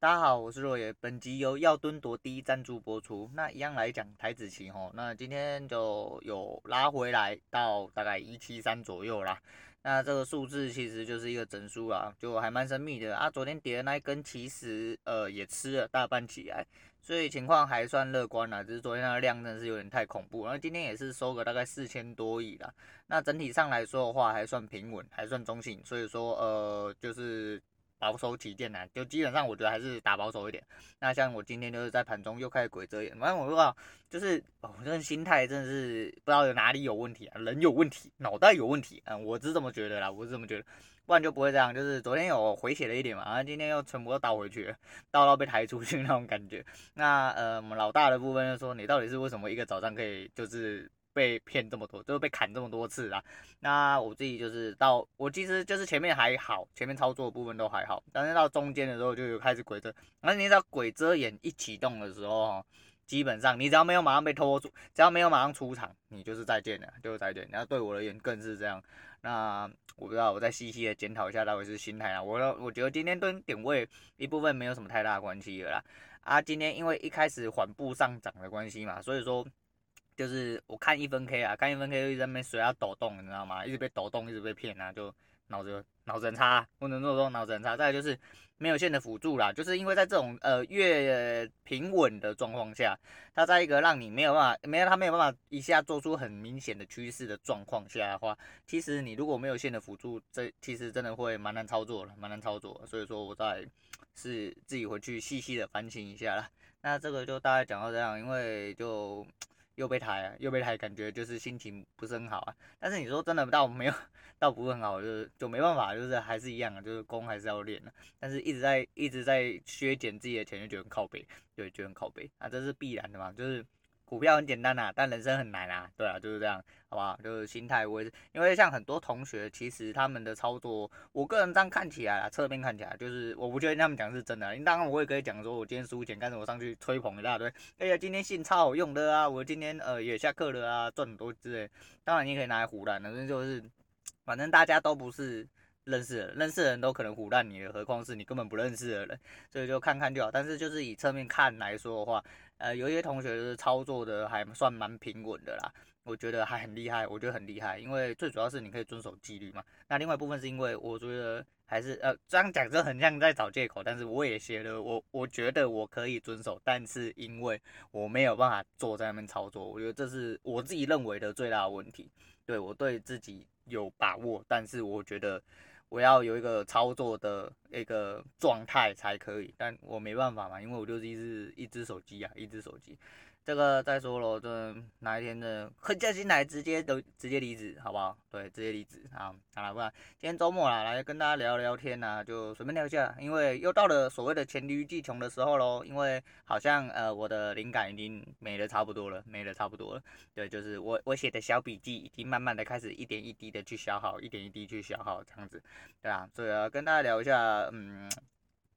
大家好，我是若野。本集由药炖多滴赞助播出。那一样来讲台子期吼，那今天就有拉回来到大概一七三左右啦。那这个数字其实就是一个整数啦，就还蛮神秘的啊。昨天跌的那一根其实呃也吃了大半起来，所以情况还算乐观啦。只是昨天那个量真的是有点太恐怖，然后今天也是收个大概四千多亿啦。那整体上来说的话，还算平稳，还算中性。所以说呃就是。保守起见呢，就基本上我觉得还是打保守一点。那像我今天就是在盘中又开始鬼遮眼，反正我不知道就是哦，这个心态真的是不知道有哪里有问题啊，人有问题，脑袋有问题，嗯，我是这么觉得啦，我是这么觉得，不然就不会这样。就是昨天有回血了一点嘛，然后今天又全部都倒回去，倒到被抬出去那种感觉。那呃，我们老大的部分就说，你到底是为什么一个早上可以就是。被骗这么多，就被砍这么多次啊！那我自己就是到我其实就是前面还好，前面操作的部分都还好，但是到中间的时候就有开始鬼遮。那你知道鬼遮眼一启动的时候，基本上你只要没有马上被拖住，只要没有马上出场，你就是再见了，就是再见。然后对我而言更是这样。那我不知道，我再细细的检讨一下到底是心态啊。我我觉得今天跟点位一部分没有什么太大关系了啦。啊，今天因为一开始缓步上涨的关系嘛，所以说。就是我看一分 K 啊，看一分 K 就一直在那边随它抖动，你知道吗？一直被抖动，一直被骗啊，就脑子脑子很差，不能说说脑子很差。再就是没有线的辅助啦，就是因为在这种呃越平稳的状况下，它在一个让你没有办法，没有它没有办法一下做出很明显的趋势的状况下的话，其实你如果没有线的辅助，这其实真的会蛮难操作的，蛮难操作。所以说我在是自己回去细细的反省一下啦。那这个就大概讲到这样，因为就。又被抬啊，又被抬，感觉就是心情不是很好啊。但是你说真的，倒没有，倒不是很好，就是就没办法，就是还是一样啊，就是功还是要练的。但是一直在一直在削减自己的钱，就觉得很靠北，对觉得很靠背啊，这是必然的嘛，就是。股票很简单呐、啊，但人生很难啊，对啊，就是这样，好不好？就是心态，我也是，因为像很多同学，其实他们的操作，我个人这样看起来啊，侧面看起来，就是我不确定他们讲是真的。当然，我也可以讲说，我今天输钱，但是我上去吹捧一大堆，哎呀，今天信超好用的啊，我今天呃也下课了啊，赚很多之类。当然，你可以拿来唬烂，反正就是，反正大家都不是。认识的人认识的人都可能唬烂你了，何况是你根本不认识的人，所以就看看就好。但是就是以侧面看来说的话，呃，有一些同学就是操作的还算蛮平稳的啦，我觉得还很厉害，我觉得很厉害，因为最主要是你可以遵守纪律嘛。那另外一部分是因为我觉得还是呃这样讲就很像在找借口，但是我也写了，我我觉得我可以遵守，但是因为我没有办法坐在那边操作，我觉得这是我自己认为的最大的问题。对，我对自己有把握，但是我觉得。我要有一个操作的一个状态才可以，但我没办法嘛，因为我就是一只一只手机啊，一只手机。这个再说了，这哪一天的狠下心来，直接都直接离职，好不好？对，直接离职啊！好了，不然今天周末啦，来跟大家聊聊天呐，就随便聊一下，因为又到了所谓的黔驴技穷的时候喽。因为好像呃我的灵感已经没了差不多了，没了差不多了。对，就是我我写的小笔记已经慢慢的开始一点一滴的去消耗，一点一滴去消耗这样子，对啊，所以啊，跟大家聊一下，嗯。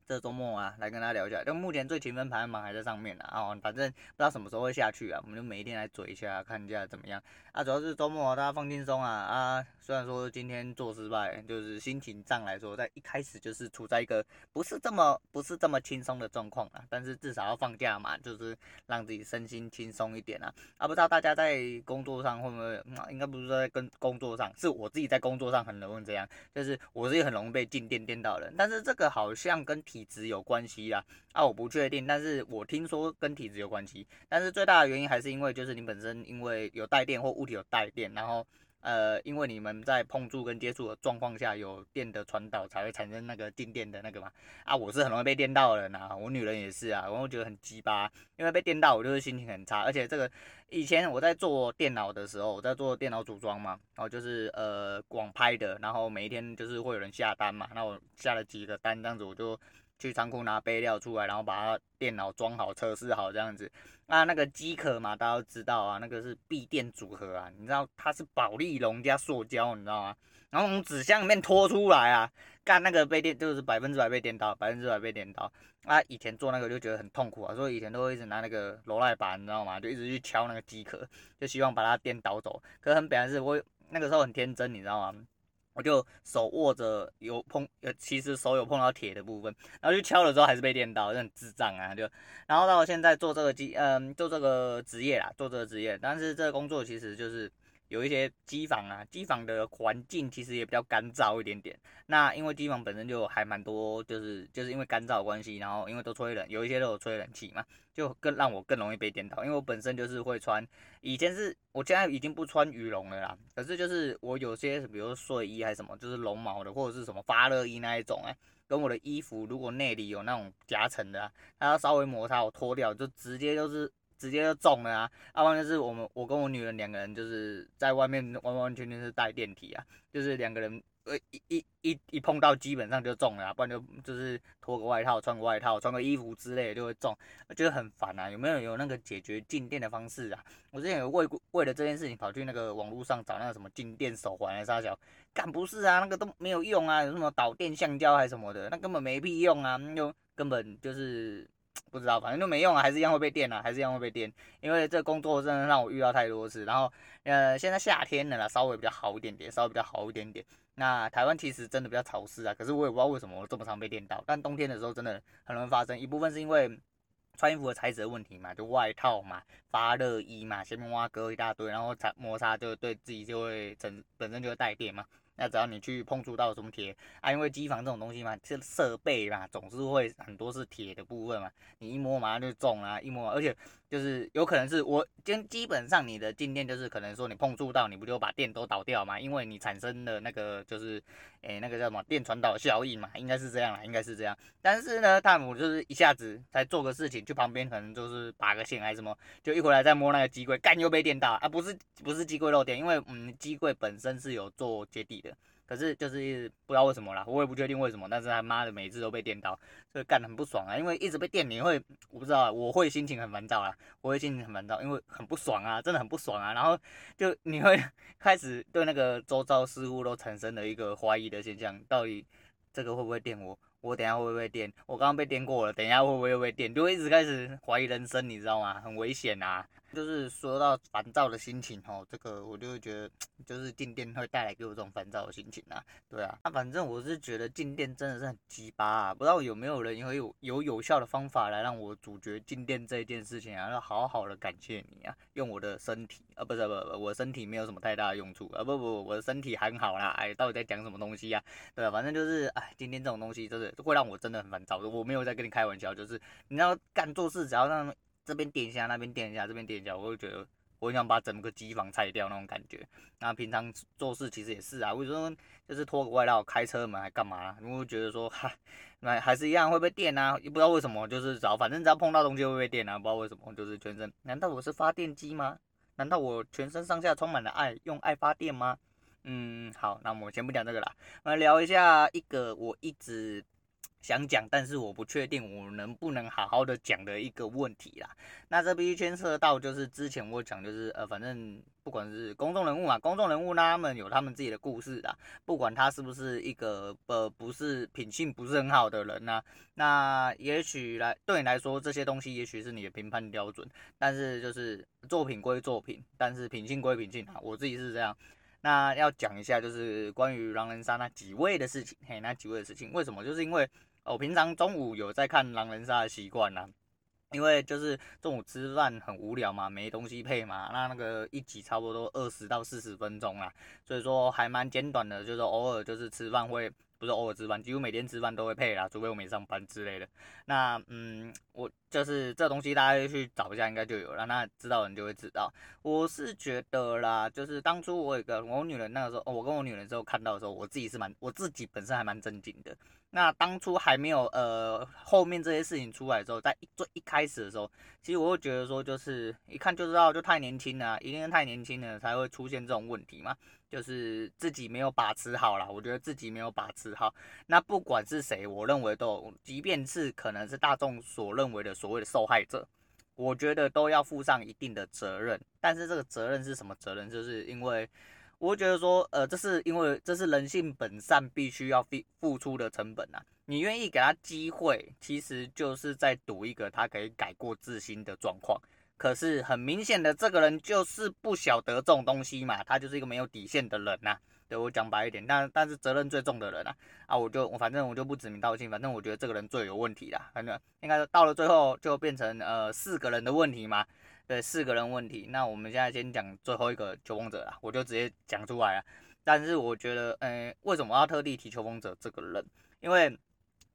这周末啊，来跟大家聊一下，就目前最勤奋排行榜还在上面呢啊，反正不知道什么时候会下去啊，我们就每一天来嘴一下，看一下怎么样啊。主要是周末，大家放轻松啊啊。虽然说今天做失败，就是心情上来说，在一开始就是处在一个不是这么不是这么轻松的状况啊，但是至少要放假嘛，就是让自己身心轻松一点啊。啊，不知道大家在工作上会不会，嗯、应该不是说在跟工作上，是我自己在工作上很容易这样，就是我自己很容易被静电电到人，但是这个好像跟体质有关系啦，啊，我不确定，但是我听说跟体质有关系，但是最大的原因还是因为就是你本身因为有带电或物体有带电，然后。呃，因为你们在碰触跟接触的状况下，有电的传导才会产生那个静电的那个嘛。啊，我是很容易被电到的人呐，我女人也是啊，我会觉得很鸡巴，因为被电到我就是心情很差，而且这个以前我在做电脑的时候，我在做电脑组装嘛，然后就是呃广拍的，然后每一天就是会有人下单嘛，那我下了几个单这样子，我就去仓库拿备料出来，然后把它电脑装好测试好这样子。那那个机壳嘛，大家都知道啊，那个是闭电组合啊，你知道它是保利龙加塑胶，你知道吗？然后从纸箱里面拖出来啊，干那个被电就是百分之百被电到，百分之百被电到。啊，以前做那个就觉得很痛苦啊，所以以前都会一直拿那个罗赖板，你知道吗？就一直去敲那个机壳，就希望把它电倒走。可是很本来是我那个时候很天真，你知道吗？我就手握着有碰，呃，其实手有碰到铁的部分，然后去敲了之后还是被电到，就很智障啊！就，然后到现在做这个机，嗯，做这个职业啦，做这个职业，但是这个工作其实就是。有一些机房啊，机房的环境其实也比较干燥一点点。那因为机房本身就还蛮多，就是就是因为干燥的关系，然后因为都吹冷，有一些都有吹冷气嘛，就更让我更容易被电到。因为我本身就是会穿，以前是我现在已经不穿羽绒了啦，可是就是我有些比如说睡衣还是什么，就是绒毛的或者是什么发热衣那一种哎，跟我的衣服如果内里有那种夹层的啊，它要稍微摩擦我脱掉，就直接就是。直接就中了啊！要不然就是我们我跟我女人两个人就是在外面完完全全是带电体啊，就是两个人呃一一一一碰到基本上就中了啊，不然就就是脱个外套穿个外套穿个衣服之类的就会中，觉得很烦啊！有没有有那个解决静电的方式啊？我之前有为为了这件事情跑去那个网络上找那个什么静电手环来杀小，干不是啊，那个都没有用啊，有什么导电橡胶还是什么的，那根本没屁用啊，就根本就是。不知道，反正就没用啊，还是一样会被电啊，还是一样会被电。因为这工作真的让我遇到太多次，然后呃，现在夏天了啦，稍微比较好一点点，稍微比较好一点点。那台湾其实真的比较潮湿啊，可是我也不知道为什么我这么常被电到。但冬天的时候真的很容易发生，一部分是因为穿衣服的材质的问题嘛，就外套嘛，发热衣嘛，前面挖割一大堆，然后擦摩擦就对自己就会整本身就会带电嘛。那只要你去碰触到什么铁啊，因为机房这种东西嘛，是设备嘛，总是会很多是铁的部分嘛，你一摸马上就中了，一摸，而且就是有可能是我，今基本上你的静电就是可能说你碰触到，你不就把电都导掉嘛，因为你产生的那个就是，诶、那个叫什么电传导效应嘛，应该是这样啦，应该是这样。但是呢，汤姆就是一下子才做个事情，去旁边可能就是拔个线还是什么，就一回来再摸那个机柜，干又被电到啊，不是不是机柜漏电，因为嗯机柜本身是有做接地的。可是就是不知道为什么啦，我也不确定为什么，但是他妈的每次都被电到，所以干得很不爽啊。因为一直被电，你会我不知道，我会心情很烦躁啊，我会心情很烦躁，因为很不爽啊，真的很不爽啊。然后就你会开始对那个周遭事物都产生了一个怀疑的现象，到底这个会不会电我？我等下会不会电？我刚刚被电过了，等一下会不会又被电？就会一直开始怀疑人生，你知道吗？很危险啊。就是说到烦躁的心情哦，这个我就会觉得，就是静电会带来给我这种烦躁的心情啊。对啊，那反正我是觉得静电真的是很鸡巴啊，不知道有没有人有有有有效的方法来让我阻绝静电这一件事情啊？要好好的感谢你啊，用我的身体啊，不是不不，我身体没有什么太大的用处啊，不不，我的身体很好啦。哎，到底在讲什么东西啊？对啊，反正就是哎，静电这种东西就是会让我真的很烦躁，我没有在跟你开玩笑，就是你要干做事只要让。这边电一下，那边电一下，这边电一下，我就觉得我很想把整个机房拆掉那种感觉。那平常做事其实也是啊，为什么就是脱个外套开车门还干嘛？因为觉得说哈，那还是一样会被电啊，也不知道为什么，就是只要反正只要碰到东西会被电啊，不知道为什么，就是全身。难道我是发电机吗？难道我全身上下充满了爱，用爱发电吗？嗯，好，那我们先不讲这个啦，我们聊一下一个我一直。想讲，但是我不确定我能不能好好的讲的一个问题啦。那这必须牵涉到，就是之前我讲，就是呃，反正不管是公众人物嘛，公众人物，他们有他们自己的故事的，不管他是不是一个呃不是品性不是很好的人呐，那也许来对你来说这些东西也许是你的评判标准，但是就是作品归作品，但是品性归品性啊，我自己是这样。那要讲一下就是关于狼人杀那几位的事情，嘿，那几位的事情，为什么？就是因为。我平常中午有在看狼人杀的习惯啦，因为就是中午吃饭很无聊嘛，没东西配嘛，那那个一集差不多二十到四十分钟啦，所以说还蛮简短的，就是偶尔就是吃饭会，不是偶尔吃饭，几乎每天吃饭都会配啦，除非我没上班之类的。那嗯，我就是这东西大家去找一下应该就有了，那知道人就会知道。我是觉得啦，就是当初我有个我女人那个时候，我跟我女人之后看到的时候，我自己是蛮，我自己本身还蛮震惊的。那当初还没有呃后面这些事情出来之后，在最一开始的时候，其实我会觉得说，就是一看就知道就太年轻了，一定是太年轻了才会出现这种问题嘛，就是自己没有把持好啦，我觉得自己没有把持好。那不管是谁，我认为都，即便是可能是大众所认为的所谓的受害者，我觉得都要负上一定的责任。但是这个责任是什么责任？就是因为。我会觉得说，呃，这是因为这是人性本善必须要付付出的成本啊。你愿意给他机会，其实就是在赌一个他可以改过自新的状况。可是很明显的，这个人就是不晓得这种东西嘛，他就是一个没有底线的人呐、对我讲白一点，但但是责任最重的人啊，啊，我就我反正我就不指名道姓，反正我觉得这个人最有问题啦。反正应该到了最后就变成呃四个人的问题嘛，对，四个人问题。那我们现在先讲最后一个求风者啦，我就直接讲出来了。但是我觉得，嗯、呃，为什么要特地提求风者这个人？因为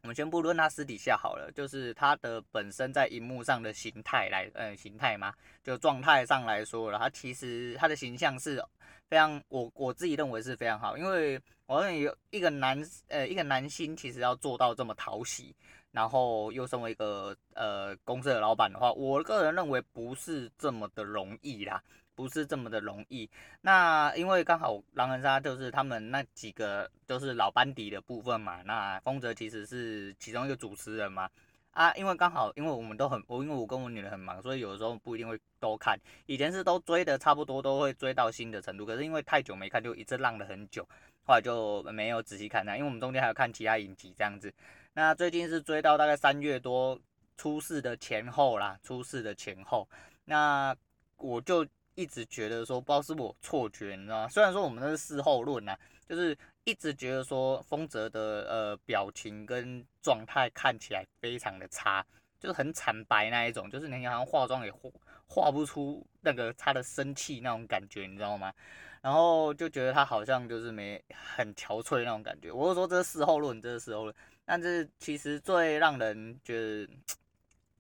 我们先不论他私底下好了，就是他的本身在荧幕上的形态来，嗯，形态嘛，就状态上来说了，他其实他的形象是非常，我我自己认为是非常好，因为我认为有一个男，呃，一个男星其实要做到这么讨喜，然后又身为一个呃公司的老板的话，我个人认为不是这么的容易啦。不是这么的容易，那因为刚好狼人杀就是他们那几个都是老班底的部分嘛，那丰泽其实是其中一个主持人嘛，啊，因为刚好因为我们都很我因为我跟我女儿很忙，所以有的时候不一定会都看，以前是都追的差不多都会追到新的程度，可是因为太久没看就一直浪了很久，后来就没有仔细看那，因为我们中间还有看其他影集这样子，那最近是追到大概三月多出事的前后啦，出事的前后，那我就。一直觉得说，不知道是我错觉，你知道吗？虽然说我们那是事后论呐，就是一直觉得说丰泽的呃表情跟状态看起来非常的差，就是很惨白那一种，就是你好像化妆也化化不出那个他的生气那种感觉，你知道吗？然后就觉得他好像就是没很憔悴那种感觉。我就说这是事后论，这是事后论，但是其实最让人觉得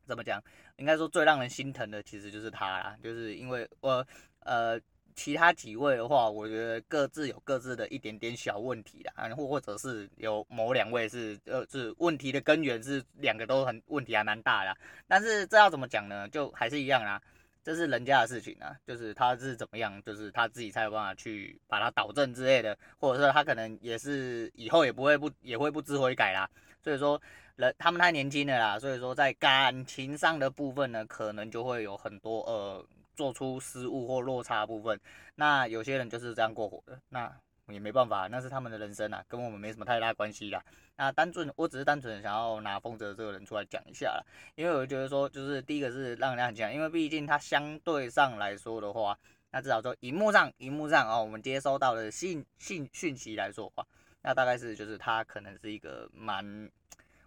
怎么讲？应该说最让人心疼的其实就是他啦，就是因为我呃其他几位的话，我觉得各自有各自的一点点小问题啦，或或者是有某两位是呃是问题的根源是两个都很问题还蛮大的，但是这要怎么讲呢？就还是一样啦，这是人家的事情啊，就是他是怎么样，就是他自己才有办法去把它导正之类的，或者说他可能也是以后也不会不也会不知悔改啦，所以说。人他们太年轻了啦，所以说在感情上的部分呢，可能就会有很多呃做出失误或落差的部分。那有些人就是这样过火的，那也没办法，那是他们的人生啊，跟我们没什么太大关系啦。那单纯我只是单纯想要拿丰泽这个人出来讲一下啦，因为我觉得说就是第一个是让人家很惊讶，因为毕竟他相对上来说的话，那至少说荧幕上荧幕上哦，我们接收到的信信讯息来说的话，那大概是就是他可能是一个蛮。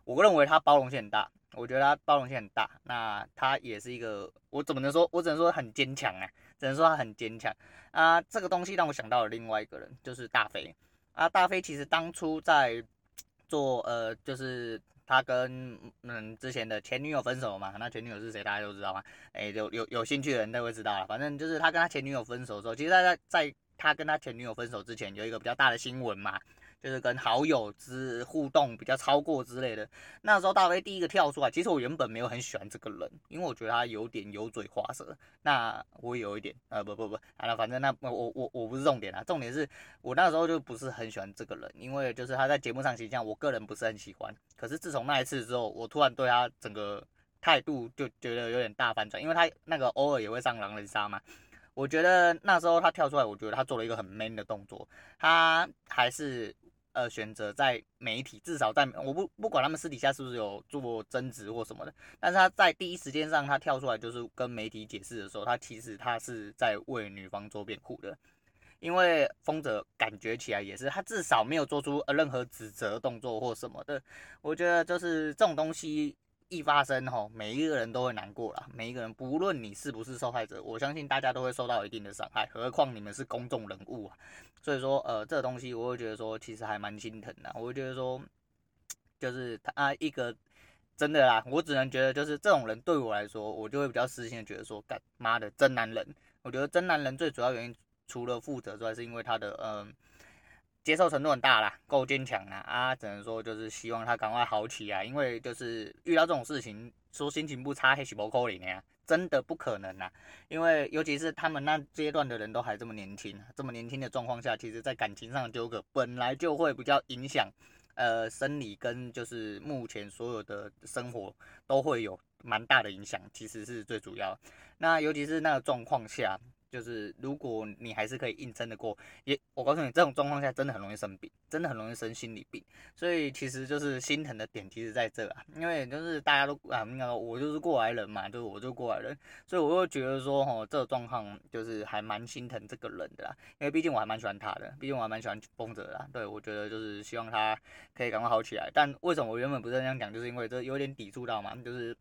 我认为他包容性很大，我觉得他包容性很大。那他也是一个，我怎么能说？我只能说很坚强啊，只能说他很坚强啊。这个东西让我想到了另外一个人，就是大飞啊。大飞其实当初在 做呃，就是他跟嗯之前的前女友分手嘛。那前女友是谁？大家都知道吗？哎，有有有兴趣的人都会知道了。反正就是他跟他前女友分手的时候，其实他在在他跟他前女友分手之前，有一个比较大的新闻嘛。就是跟好友之互动比较超过之类的，那时候大飞第一个跳出来，其实我原本没有很喜欢这个人，因为我觉得他有点油嘴滑舌。那我有一点，呃，不不不，好了，反正那我我我不是重点啊，重点是我那时候就不是很喜欢这个人，因为就是他在节目上形象，我个人不是很喜欢。可是自从那一次之后，我突然对他整个态度就觉得有点大反转，因为他那个偶尔也会上狼人杀嘛。我觉得那时候他跳出来，我觉得他做了一个很 man 的动作，他还是。呃，选择在媒体，至少在我不不管他们私底下是不是有做争执或什么的，但是他在第一时间上，他跳出来就是跟媒体解释的时候，他其实他是在为女方做辩护的，因为风泽感觉起来也是，他至少没有做出呃任何指责动作或什么的，我觉得就是这种东西。一发生吼，每一个人都会难过啦。每一个人，不论你是不是受害者，我相信大家都会受到一定的伤害。何况你们是公众人物啊，所以说，呃，这个东西我会觉得说，其实还蛮心疼的。我会觉得说，就是他一个真的啦，我只能觉得就是这种人对我来说，我就会比较私心的觉得说，干妈的真男人。我觉得真男人最主要原因，除了负责之外，是因为他的嗯。接受程度很大啦，够坚强啦啊！只能说就是希望他赶快好起来，因为就是遇到这种事情，说心情不差还是不可能呀，真的不可能啊！因为尤其是他们那阶段的人都还这么年轻，这么年轻的状况下，其实在感情上纠葛本来就会比较影响，呃，生理跟就是目前所有的生活都会有蛮大的影响，其实是最主要。那尤其是那个状况下。就是如果你还是可以硬撑得过，也我告诉你，这种状况下真的很容易生病，真的很容易生心理病。所以其实就是心疼的点，其实在这啊，因为就是大家都啊，那个我就是过来人嘛，就是我就过来人，所以我又觉得说，哦，这个状况就是还蛮心疼这个人的啦，因为毕竟我还蛮喜欢他的，毕竟我还蛮喜欢风泽啦。对，我觉得就是希望他可以赶快好起来。但为什么我原本不是这样讲，就是因为这有点抵触到嘛，就是。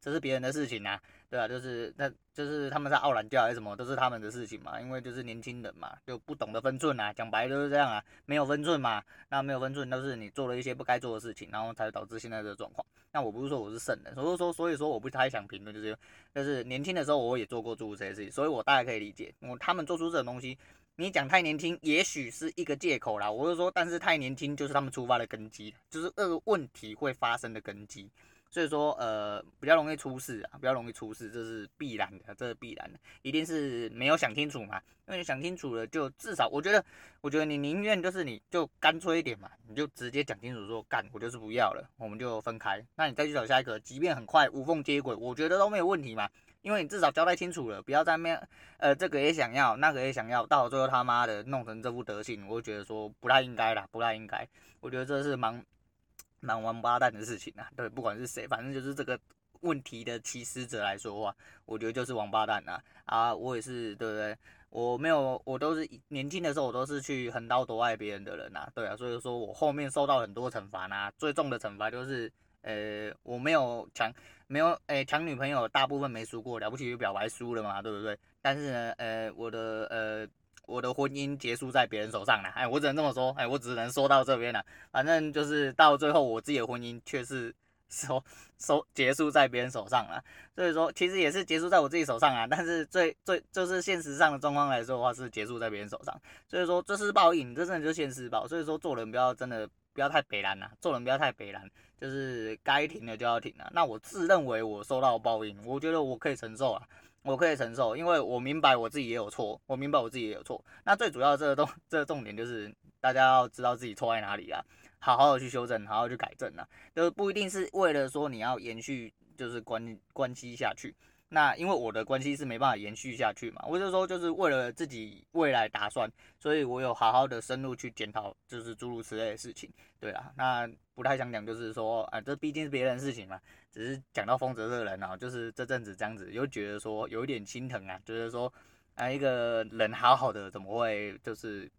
这是别人的事情、啊，对啊，就是那，就是他们在傲懒教还是什么，都是他们的事情嘛。因为就是年轻人嘛，就不懂得分寸啊，讲白就是这样啊，没有分寸嘛。那没有分寸都是你做了一些不该做的事情，然后才导致现在这个状况。那我不是说我是圣人，所以说所以说我不太想评论，就是就是年轻的时候我也做过诸如这些事情，所以我大概可以理解。我他们做出这种东西，你讲太年轻，也许是一个借口啦。我就说，但是太年轻就是他们出发的根基，就是这个问题会发生的根基。所以说，呃，比较容易出事啊，比较容易出事，这是必然的，这是必然的，一定是没有想清楚嘛。因为你想清楚了，就至少我觉得，我觉得你宁愿就是你就干脆一点嘛，你就直接讲清楚说干，我就是不要了，我们就分开。那你再去找下一个，即便很快无缝接轨，我觉得都没有问题嘛。因为你至少交代清楚了，不要在面，呃，这个也想要，那个也想要，到最后他妈的弄成这副德行，我就觉得说不太应该啦，不太应该。我觉得这是蛮。蛮王八蛋的事情啊，对，不管是谁，反正就是这个问题的起始者来说话，我觉得就是王八蛋啊啊！我也是，对不对？我没有，我都是年轻的时候，我都是去横刀夺爱别人的人呐、啊，对啊，所以说我后面受到很多惩罚呐，最重的惩罚就是，呃，我没有抢，没有，诶，抢女朋友，大部分没输过，了不起就表白输了嘛，对不对？但是呢，呃，我的，呃。我的婚姻结束在别人手上了，哎，我只能这么说，哎，我只能说到这边了。反正就是到最后，我自己的婚姻却是说收结束在别人手上了。所以说，其实也是结束在我自己手上啊。但是最最就是现实上的状况来说的话，是结束在别人手上。所以说，这是报应，这真的就是现实报。所以说，做人不要真的不要太北烂了，做人不要太北烂，就是该停的就要停了。那我自认为我受到报应，我觉得我可以承受啊。我可以承受，因为我明白我自己也有错，我明白我自己也有错。那最主要这个重这个重点就是大家要知道自己错在哪里啊，好好的去修正，好好去改正啊，就不一定是为了说你要延续就是关关系下去。那因为我的关系是没办法延续下去嘛，我就说就是为了自己未来打算，所以我有好好的深入去检讨，就是诸如此类的事情。对啊，那不太想讲，就是说啊，这毕竟是别人的事情嘛，只是讲到丰泽这个人啊，就是这阵子这样子，又觉得说有一点心疼啊，就是说啊，一个人好好的怎么会就是。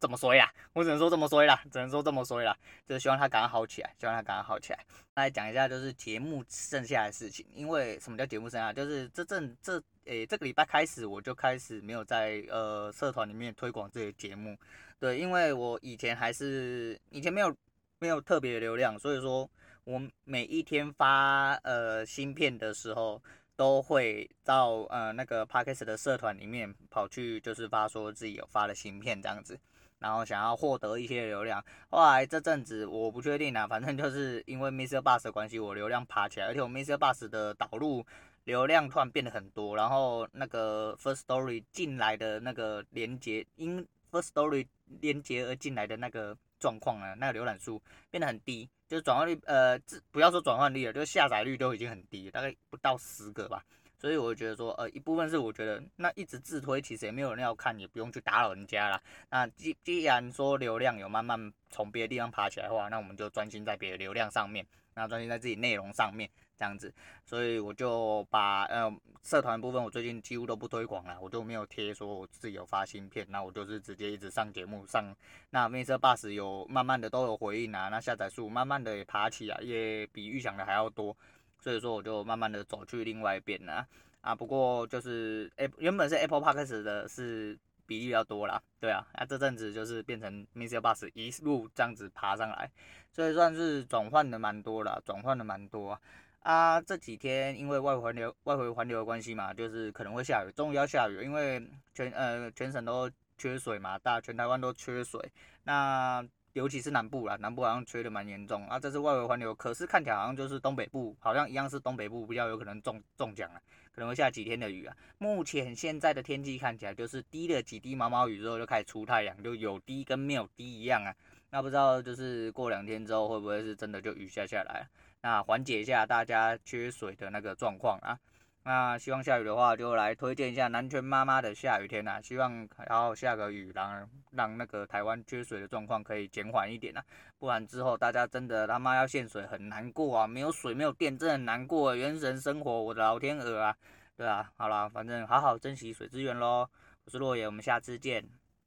这么说啦，我只能说这么说啦，只能说这么说啦，就是希望他赶快好起来，希望他赶快好起来。来讲一下就是节目剩下的事情，因为什么叫节目剩下？就是这阵这诶、这个礼拜开始我就开始没有在呃社团里面推广这些节目，对，因为我以前还是以前没有没有特别的流量，所以说我每一天发呃新片的时候。都会到呃那个 Podcast 的社团里面跑去，就是发说自己有发了新片这样子，然后想要获得一些流量。后来这阵子我不确定啊，反正就是因为 MixerBox 的关系，我流量爬起来，而且我 MixerBox 的导入流量突然变得很多，然后那个 First Story 进来的那个连接，因 First Story 连接而进来的那个状况呢，那个浏览数变得很低。就是转换率，呃，不要说转换率了，就是下载率都已经很低，大概不到十个吧。所以我觉得说，呃，一部分是我觉得那一直自推，其实也没有人要看，也不用去打扰人家啦。那既既然说流量有慢慢从别的地方爬起来的话，那我们就专心在别的流量上面，那专心在自己内容上面。这样子，所以我就把呃社团部分，我最近几乎都不推广了，我就没有贴说我自己有发新片，那我就是直接一直上节目上。那 MixerBox 有慢慢的都有回应啊，那下载数慢慢的也爬起来，也比预想的还要多，所以说我就慢慢的走去另外一边了啊。不过就是诶原本是 Apple Podcast 的是比例比较多啦，对啊，那这阵子就是变成 Mister Bus 一路这样子爬上来，所以算是转换的蛮多啦，转换的蛮多啊。这几天因为外围环流、外围环流的关系嘛，就是可能会下雨，终于要下雨，因为全呃全省都缺水嘛，大全台湾都缺水，那尤其是南部啦，南部好像缺的蛮严重啊。这是外围环流，可是看起来好像就是东北部，好像一样是东北部比较有可能中中奖了，可能会下几天的雨啊。目前现在的天气看起来就是滴了几滴毛毛雨之后就开始出太阳，就有滴跟没有滴一样啊。那不知道就是过两天之后会不会是真的就雨下下来？那缓解一下大家缺水的那个状况啊，那希望下雨的话，就来推荐一下南拳妈妈的下雨天呐、啊，希望然后下个雨，然后让那个台湾缺水的状况可以减缓一点呐、啊，不然之后大家真的他妈要限水很难过啊，没有水没有电真的很难过，原神生活，我的老天鹅啊，对啊，好了，反正好好珍惜水资源喽，我是洛野，我们下次见。